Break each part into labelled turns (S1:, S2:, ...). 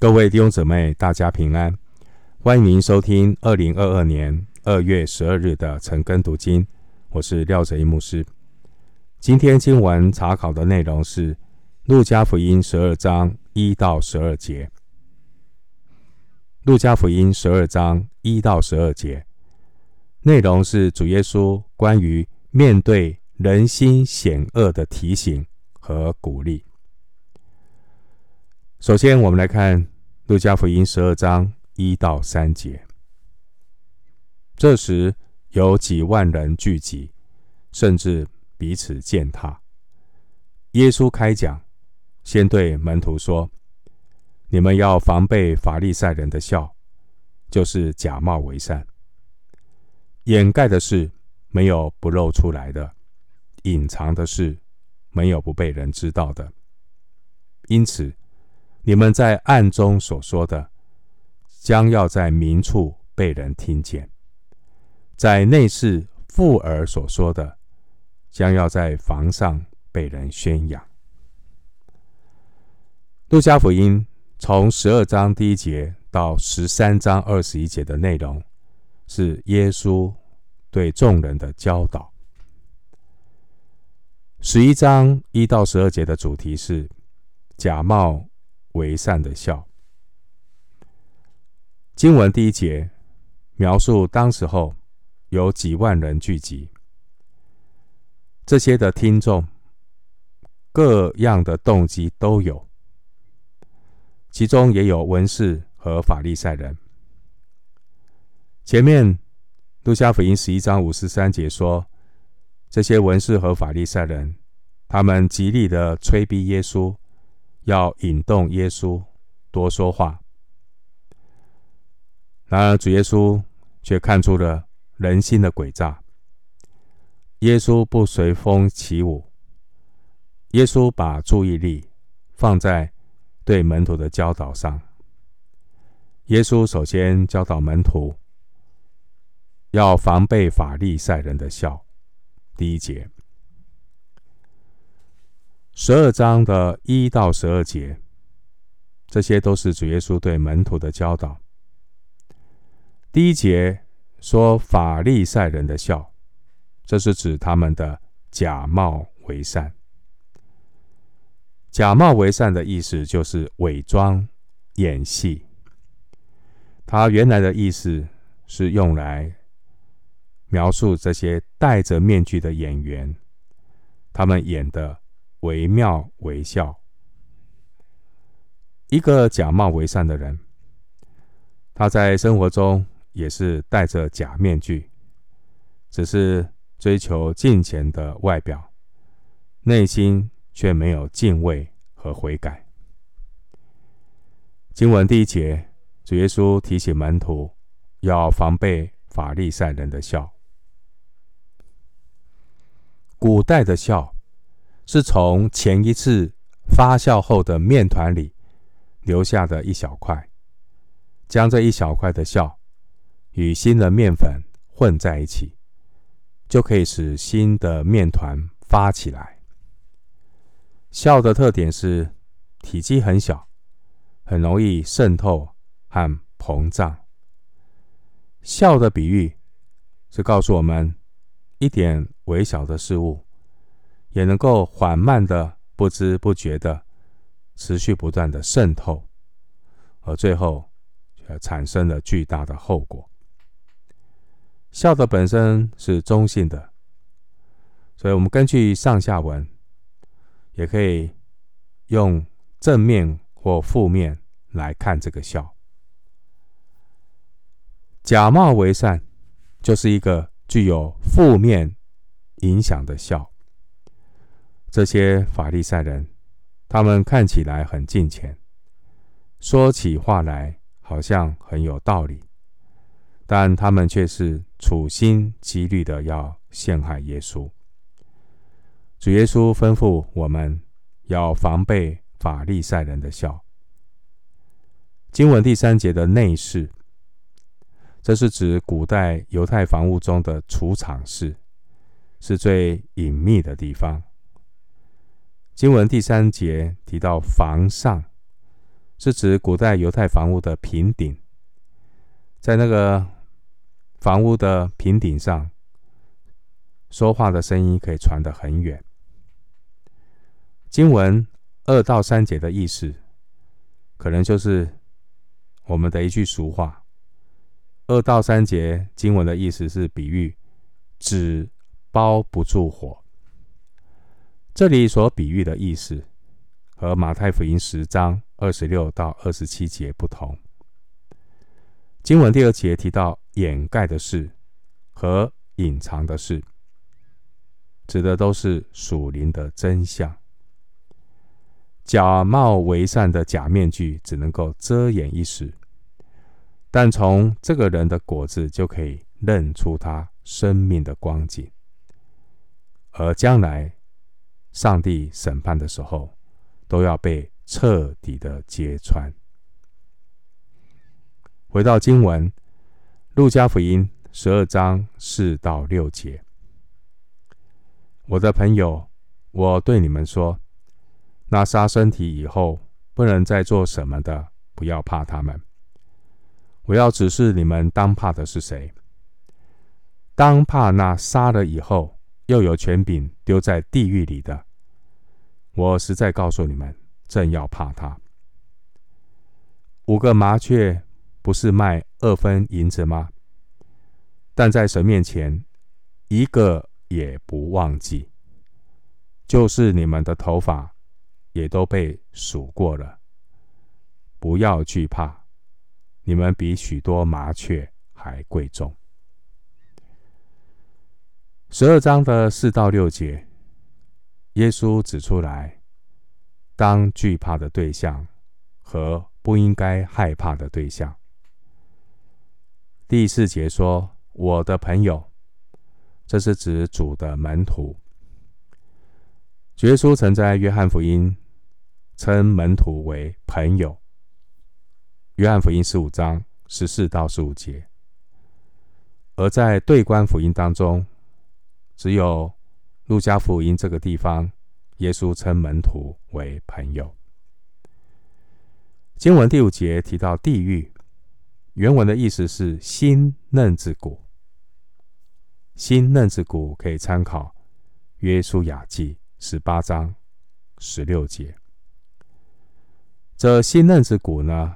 S1: 各位弟兄姊妹，大家平安！欢迎您收听二零二二年二月十二日的晨更读经，我是廖哲一牧师。今天经文查考的内容是《路加福音》十二章一到十二节，《路加福音》十二章一到十二节内容是主耶稣关于面对人心险恶的提醒和鼓励。首先，我们来看《路加福音》十二章一到三节。这时，有几万人聚集，甚至彼此践踏。耶稣开讲，先对门徒说：“你们要防备法利赛人的笑，就是假冒为善。掩盖的事没有不露出来的，隐藏的事没有不被人知道的。因此。”你们在暗中所说的，将要在明处被人听见；在内室附耳所说的，将要在房上被人宣扬。路加福音从十二章第一节到十三章二十一节的内容，是耶稣对众人的教导。十一章一到十二节的主题是假冒。为善的笑。经文第一节描述当时候有几万人聚集，这些的听众各样的动机都有，其中也有文士和法利赛人。前面路加福音十一章五十三节说，这些文士和法利赛人，他们极力的催逼耶稣。要引动耶稣多说话，然而主耶稣却看出了人心的诡诈。耶稣不随风起舞，耶稣把注意力放在对门徒的教导上。耶稣首先教导门徒要防备法利赛人的笑，第一节。十二章的一到十二节，这些都是主耶稣对门徒的教导。第一节说法利赛人的笑，这是指他们的假冒为善。假冒为善的意思就是伪装、演戏。它原来的意思是用来描述这些戴着面具的演员，他们演的。惟妙惟肖，一个假冒为善的人，他在生活中也是戴着假面具，只是追求金钱的外表，内心却没有敬畏和悔改。经文第一节，主耶稣提醒门徒要防备法利赛人的笑。古代的笑。是从前一次发酵后的面团里留下的一小块，将这一小块的酵与新的面粉混在一起，就可以使新的面团发起来。酵的特点是体积很小，很容易渗透和膨胀。酵的比喻是告诉我们一点微小的事物。也能够缓慢的、不知不觉的、持续不断的渗透，而最后却产生了巨大的后果。孝的本身是中性的，所以我们根据上下文，也可以用正面或负面来看这个酵。假冒为善，就是一个具有负面影响的酵。这些法利赛人，他们看起来很敬虔，说起话来好像很有道理，但他们却是处心积虑的要陷害耶稣。主耶稣吩咐我们要防备法利赛人的笑。经文第三节的内室，这是指古代犹太房屋中的储藏室，是最隐秘的地方。经文第三节提到房上，是指古代犹太房屋的平顶，在那个房屋的平顶上，说话的声音可以传得很远。经文二到三节的意思，可能就是我们的一句俗话。二到三节经文的意思是比喻纸包不住火。这里所比喻的意思和马太福音十章二十六到二十七节不同。经文第二节提到掩盖的事和隐藏的事，指的都是属灵的真相。假冒为善的假面具只能够遮掩一时。但从这个人的果子就可以认出他生命的光景，而将来上帝审判的时候，都要被彻底的揭穿。回到经文，路加福音十二章四到六节，我的朋友，我对你们说，那杀身体以后不能再做什么的，不要怕他们。我要指示你们当怕的是谁？当怕那杀了以后又有权柄丢在地狱里的。我实在告诉你们，正要怕他。五个麻雀不是卖二分银子吗？但在神面前，一个也不忘记。就是你们的头发也都被数过了。不要惧怕。你们比许多麻雀还贵重。十二章的四到六节，耶稣指出来，当惧怕的对象和不应该害怕的对象。第四节说：“我的朋友”，这是指主的门徒。耶稣曾在约翰福音称门徒为朋友。约翰福音十五章十四到十五节，而在对观福音当中，只有路加福音这个地方，耶稣称门徒为朋友。经文第五节提到地狱，原文的意思是新嫩之谷。新嫩之谷可以参考约书亚记十八章十六节。这新嫩之谷呢，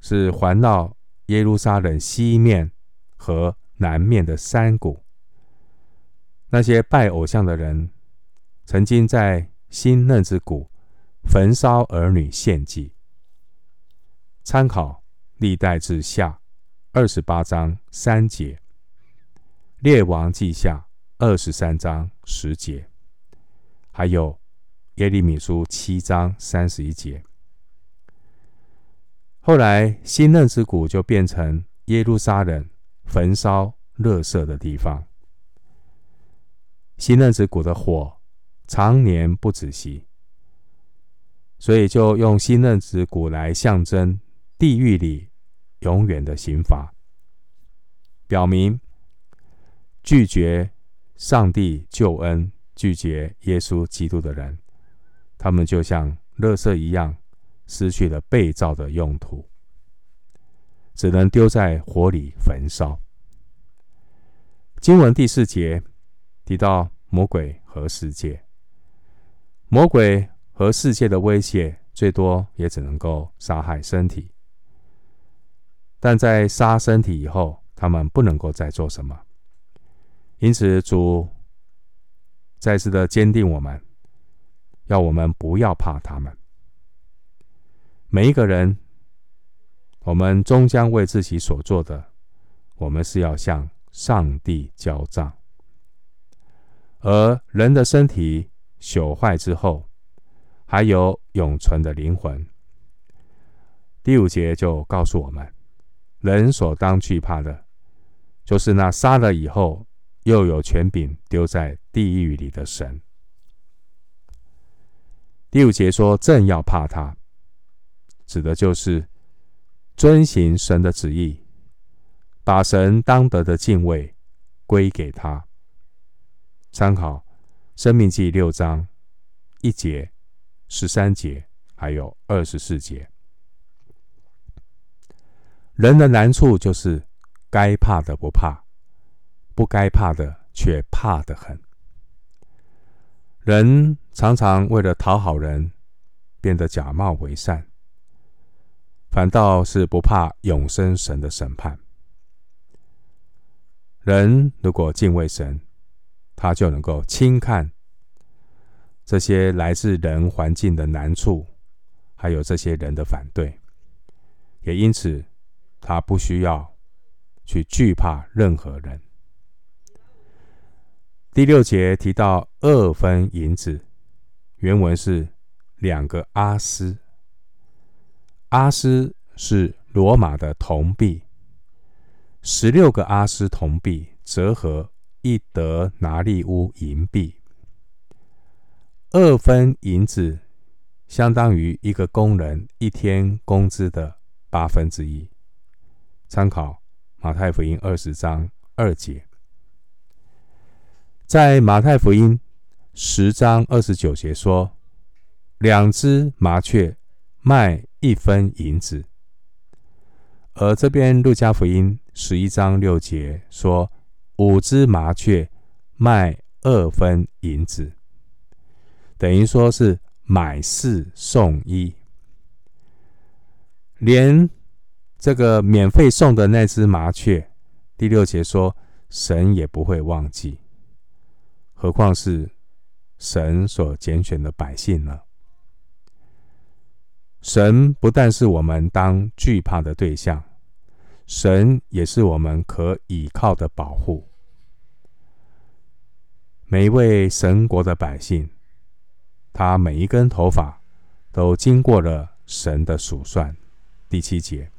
S1: 是环绕耶路撒冷西面和南面的山谷。那些拜偶像的人，曾经在新嫩之谷焚烧儿女献祭。参考历代志下二十八章三节，列王记下二十三章十节，还有耶利米书七章三十一节。后来，新嫩之谷就变成耶路撒冷焚烧垃圾的地方。新嫩子谷的火常年不止息，所以就用新嫩子谷来象征地狱里永远的刑罚，表明拒绝上帝救恩、拒绝耶稣基督的人，他们就像垃圾一样。失去了被造的用途，只能丢在火里焚烧。经文第四节提到魔鬼和世界，魔鬼和世界的威胁最多也只能够杀害身体，但在杀身体以后，他们不能够再做什么。因此，主再次的坚定我们，要我们不要怕他们。每一个人，我们终将为自己所做的，我们是要向上帝交账。而人的身体朽坏之后，还有永存的灵魂。第五节就告诉我们，人所当惧怕的，就是那杀了以后又有权柄丢在地狱里的神。第五节说，正要怕他。指的就是遵行神的旨意，把神当得的敬畏归给他。参考《生命记》六章一节、十三节，还有二十四节。人的难处就是该怕的不怕，不该怕的却怕得很。人常常为了讨好人，变得假冒为善，反倒是不怕永生神的审判。人如果敬畏神，他就能够轻看这些来自人环境的难处，还有这些人的反对，也因此他不需要去惧怕任何人。第六节提到二分银子，原文是两个阿斯。阿斯是罗马的铜币，十六个阿斯铜币折合一德拿利乌银币。二分银子相当于一个工人一天工资的八分之一。参考马太福音二十章二节。在马太福音十章二十九节说，两只麻雀卖一分银子；而这边路加福音十一章六节说，五只麻雀卖二分银子，等于说是买四送一。连这个免费送的那只麻雀，第六节说，神也不会忘记。何况是神所拣选的百姓呢？神不但是我们当惧怕的对象，神也是我们可倚靠的保护。每一位神国的百姓，他每一根头发都经过了神的数算。第七节，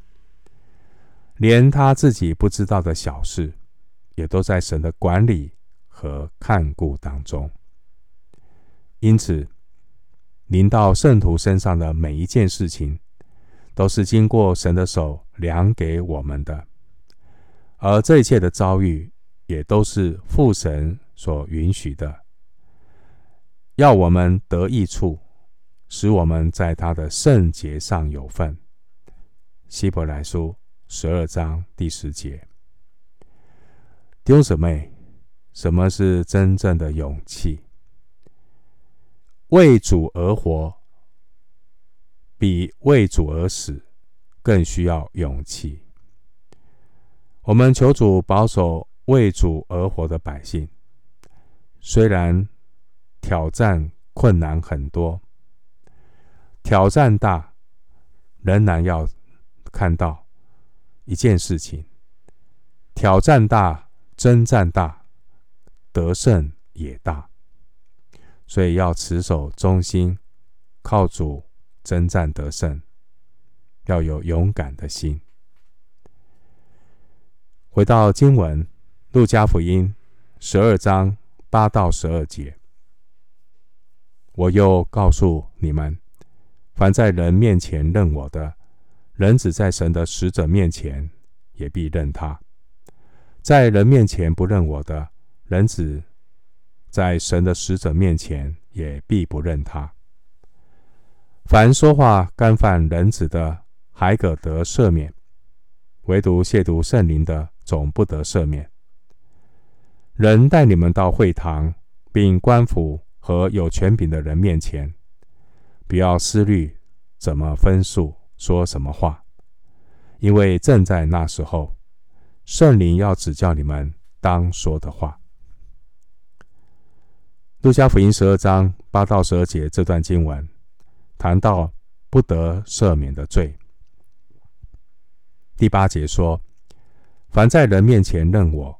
S1: 连他自己不知道的小事，也都在神的管理和看顾当中，因此临到圣徒身上的每一件事情，都是经过神的手量给我们的，而这一切的遭遇，也都是父神所允许的，要我们得益处，使我们在他的圣洁上有份。希伯来书十二章第十节，丢什么。什么是真正的勇气？为主而活，比为主而死更需要勇气。我们求主保守为主而活的百姓，虽然挑战困难很多，挑战大，仍然要看到一件事情：挑战大，征战大。得胜也大，所以要持守忠心，靠主征战得胜，要有勇敢的心。回到经文，路加福音十二章八到十二节，我又告诉你们：凡在人面前认我的，人子在神的使者面前也必认他；在人面前不认我的，人子在神的使者面前也必不认他。凡说话干犯人子的，还可得赦免；唯独亵渎圣灵的，总不得赦免。人带你们到会堂，并官府和有权柄的人面前，不要思虑怎么分数，说什么话，因为正在那时候，圣灵要指教你们当说的话。路加福音十二章八到十二节这段经文谈到不得赦免的罪。第八节说：“凡在人面前认我，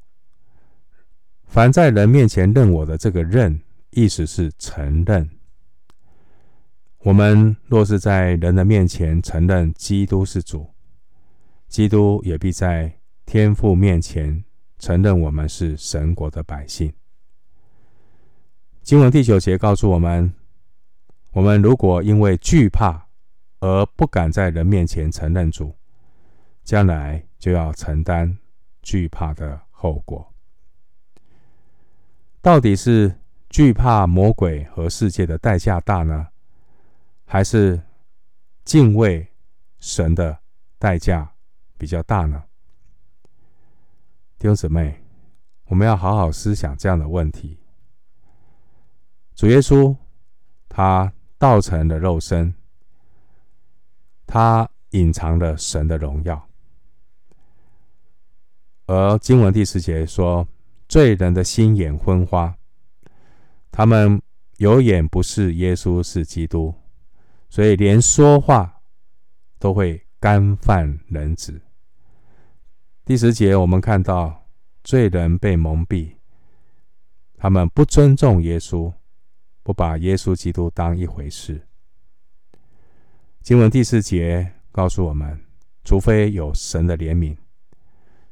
S1: 凡在人面前认我的这个认，意思是承认。我们若是在人的面前承认基督是主，基督也必在天父面前承认我们是神国的百姓。”经文第九节告诉我们：我们如果因为惧怕而不敢在人面前承认主，将来就要承担惧怕的后果。到底是惧怕魔鬼和世界的代价大呢，还是敬畏神的代价比较大呢？弟兄姊妹，我们要好好思想这样的问题。主耶稣他道成了肉身，他隐藏了神的荣耀，而经文第十节说，罪人的心眼昏花，他们有眼不识耶稣是基督，所以连说话都会干犯人子。第十节，我们看到罪人被蒙蔽，他们不尊重耶稣，不把耶稣基督当一回事。经文第四节告诉我们，除非有神的怜悯，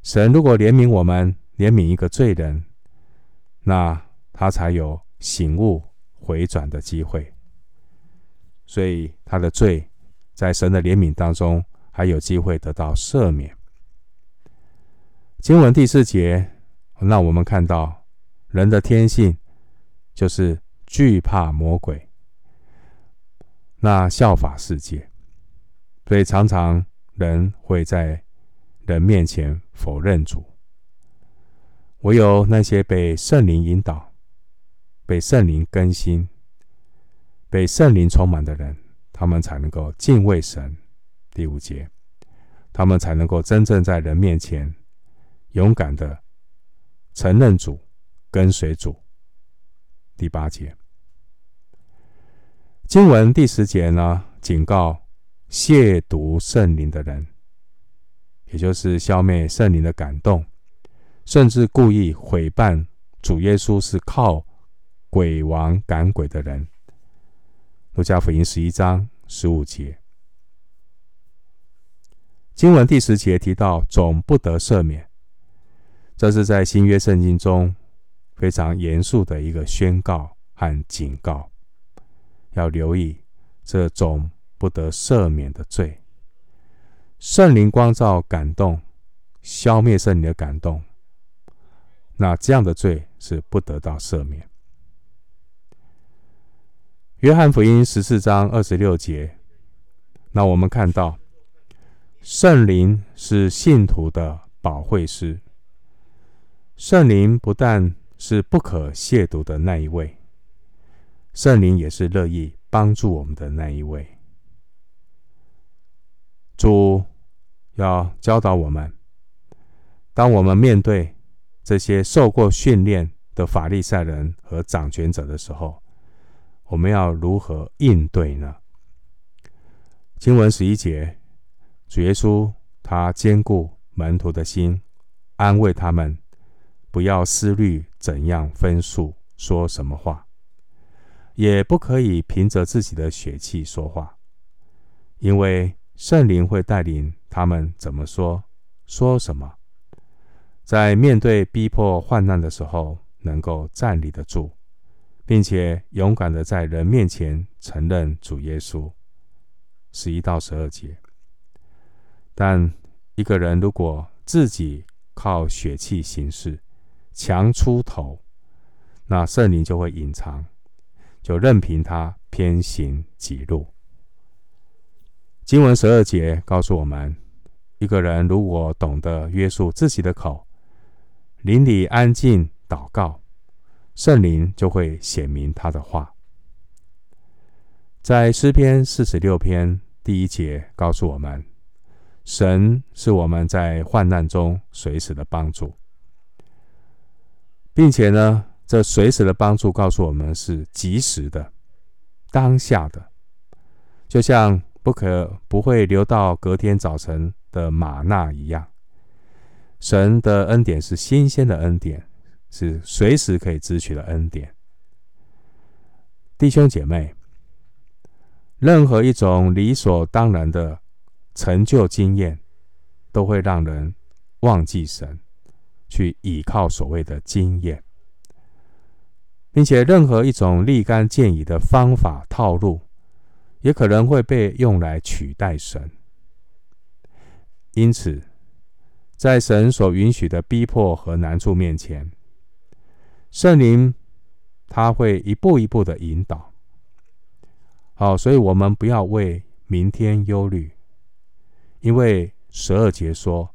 S1: 神如果怜悯我们，怜悯一个罪人，那他才有醒悟回转的机会。所以他的罪，在神的怜悯当中，还有机会得到赦免。经文第四节，让我们看到人的天性就是惧怕魔鬼，那效法世界，所以常常人会在人面前否认主。唯有那些被圣灵引导、被圣灵更新、被圣灵充满的人，他们才能够敬畏神。第五节，他们才能够真正在人面前。勇敢的承认主，跟随主。第八节，经文第十节呢，警告亵渎圣灵的人，也就是消灭圣灵的感动，甚至故意毁谤主耶稣是靠鬼王赶鬼的人。路加福音十一章十五节，经文第十节提到总不得赦免。这是在新约圣经中非常严肃的一个宣告和警告，要留意这种不得赦免的罪。圣灵光照感动，消灭圣灵的感动，那这样的罪是不得到赦免。约翰福音十四章二十六节，那我们看到圣灵是信徒的保惠师。圣灵不但是不可亵渎的那一位，圣灵也是乐意帮助我们的那一位。主要教导我们，当我们面对这些受过训练的法利赛人和掌权者的时候，我们要如何应对呢？经文十一节，主耶稣他坚固门徒的心，安慰他们。不要思虑怎样分数说什么话，也不可以凭着自己的血气说话，因为圣灵会带领他们怎么说，说什么。在面对逼迫患难的时候，能够站立得住，并且勇敢的在人面前承认主耶稣。十一到十二节。但一个人如果自己靠血气行事，强出头，那圣灵就会隐藏，就任凭他偏行己路。经文十二节告诉我们，一个人如果懂得约束自己的口，邻里安静祷告，圣灵就会显明他的话。在诗篇四十六篇第一节告诉我们，神是我们在患难中随时的帮助。并且呢，这随时的帮助告诉我们是及时的、当下的，就像不可不会留到隔天早晨的吗哪一样。神的恩典是新鲜的恩典，是随时可以支取的恩典。弟兄姐妹，任何一种理所当然的成就经验，都会让人忘记神。去倚靠所谓的经验，并且任何一种立竿见影的方法套路，也可能会被用来取代神。因此，在神所允许的逼迫和难处面前，圣灵他会一步一步的引导。好，所以我们不要为明天忧虑，因为十二节说：“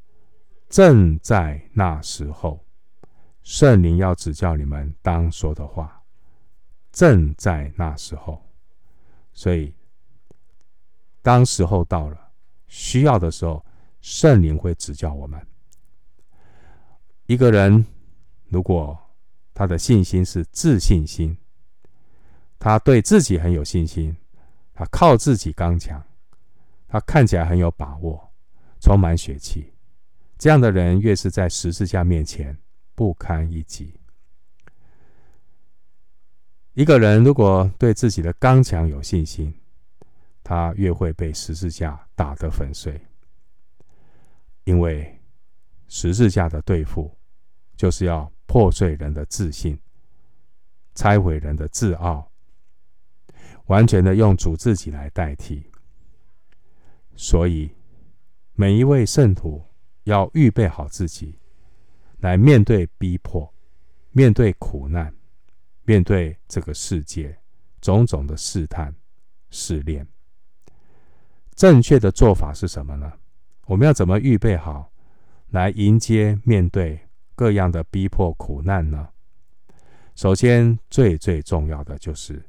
S1: 正在那时候，圣灵要指教你们当说的话。”正在那时候，所以当时候到了，需要的时候，圣灵会指教我们。一个人如果他的信心是自信心，他对自己很有信心，他靠自己刚强，他看起来很有把握，充满血气。这样的人越是在十字架面前不堪一击。一个人如果对自己的刚强有信心，他越会被十字架打得粉碎。因为十字架的对付，就是要破碎人的自信，拆毁人的自傲，完全的用主自己来代替。所以，每一位圣徒要预备好自己，来面对逼迫，面对苦难，面对这个世界种种的试探、试炼。正确的做法是什么呢？我们要怎么预备好，来迎接面对各样的逼迫苦难呢？首先，最最重要的就是，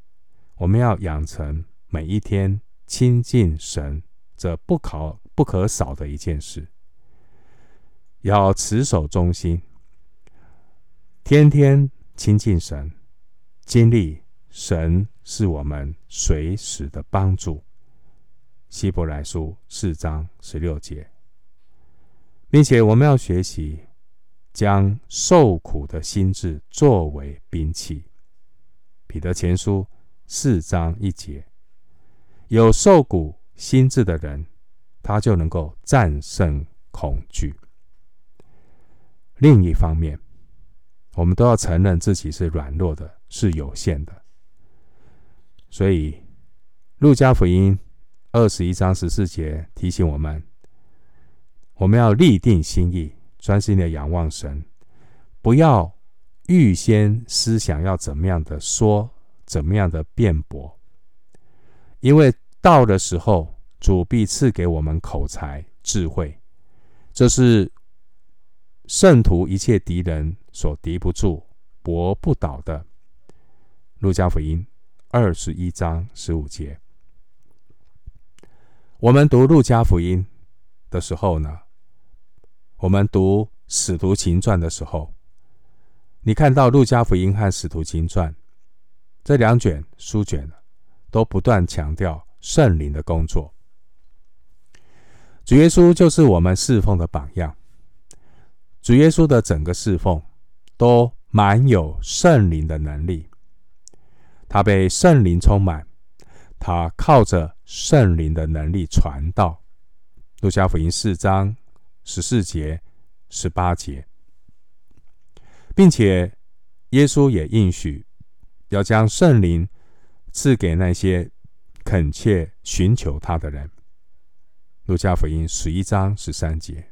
S1: 我们要养成每一天亲近神这不可不可少的一件事，要持守忠心，天天亲近神，经历神是我们随时的帮助。希伯来书四章十六节，并且我们要学习将受苦的心智作为兵器。彼得前书四章一节，有受苦心智的人，他就能够战胜恐惧。另一方面，我们都要承认自己是软弱的，是有限的。所以，路加福音。二十一章十四节提醒我们，我们要立定心意，专心的仰望神，不要预先思想要怎么样的说，怎么样的辩驳，因为到的时候，主必赐给我们口才智慧，这是圣徒一切敌人所敌不住、搏不倒的。路加福音二十一章十五节。我们读路加福音的时候呢，我们读使徒行传的时候，你看到路加福音和使徒行传这两卷书卷都不断强调圣灵的工作。主耶稣就是我们侍奉的榜样。主耶稣的整个侍奉都满有圣灵的能力，他被圣灵充满。他靠着圣灵的能力传道，《路加福音》四章十四节、十八节，并且耶稣也应许要将圣灵赐给那些恳切寻求他的人，《路加福音》十一章十三节。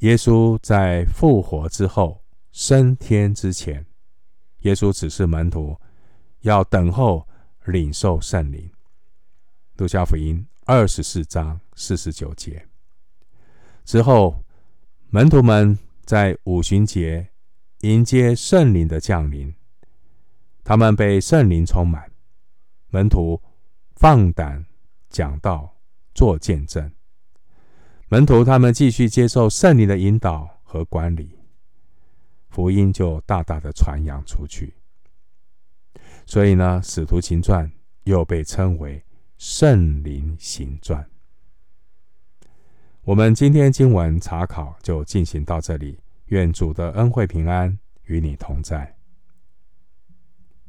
S1: 耶稣在复活之后升天之前，耶稣指示门徒要等候。领受圣灵，路加福音二十四章四十九节。之后，门徒们在五旬节迎接圣灵的降临，他们被圣灵充满，门徒放胆讲道、做见证，门徒他们继续接受圣灵的引导和管理，福音就大大的传扬出去。所以呢，《使徒行传》又被称为“圣灵行传”。我们今天经文查考就进行到这里，愿主的恩惠平安与你同在。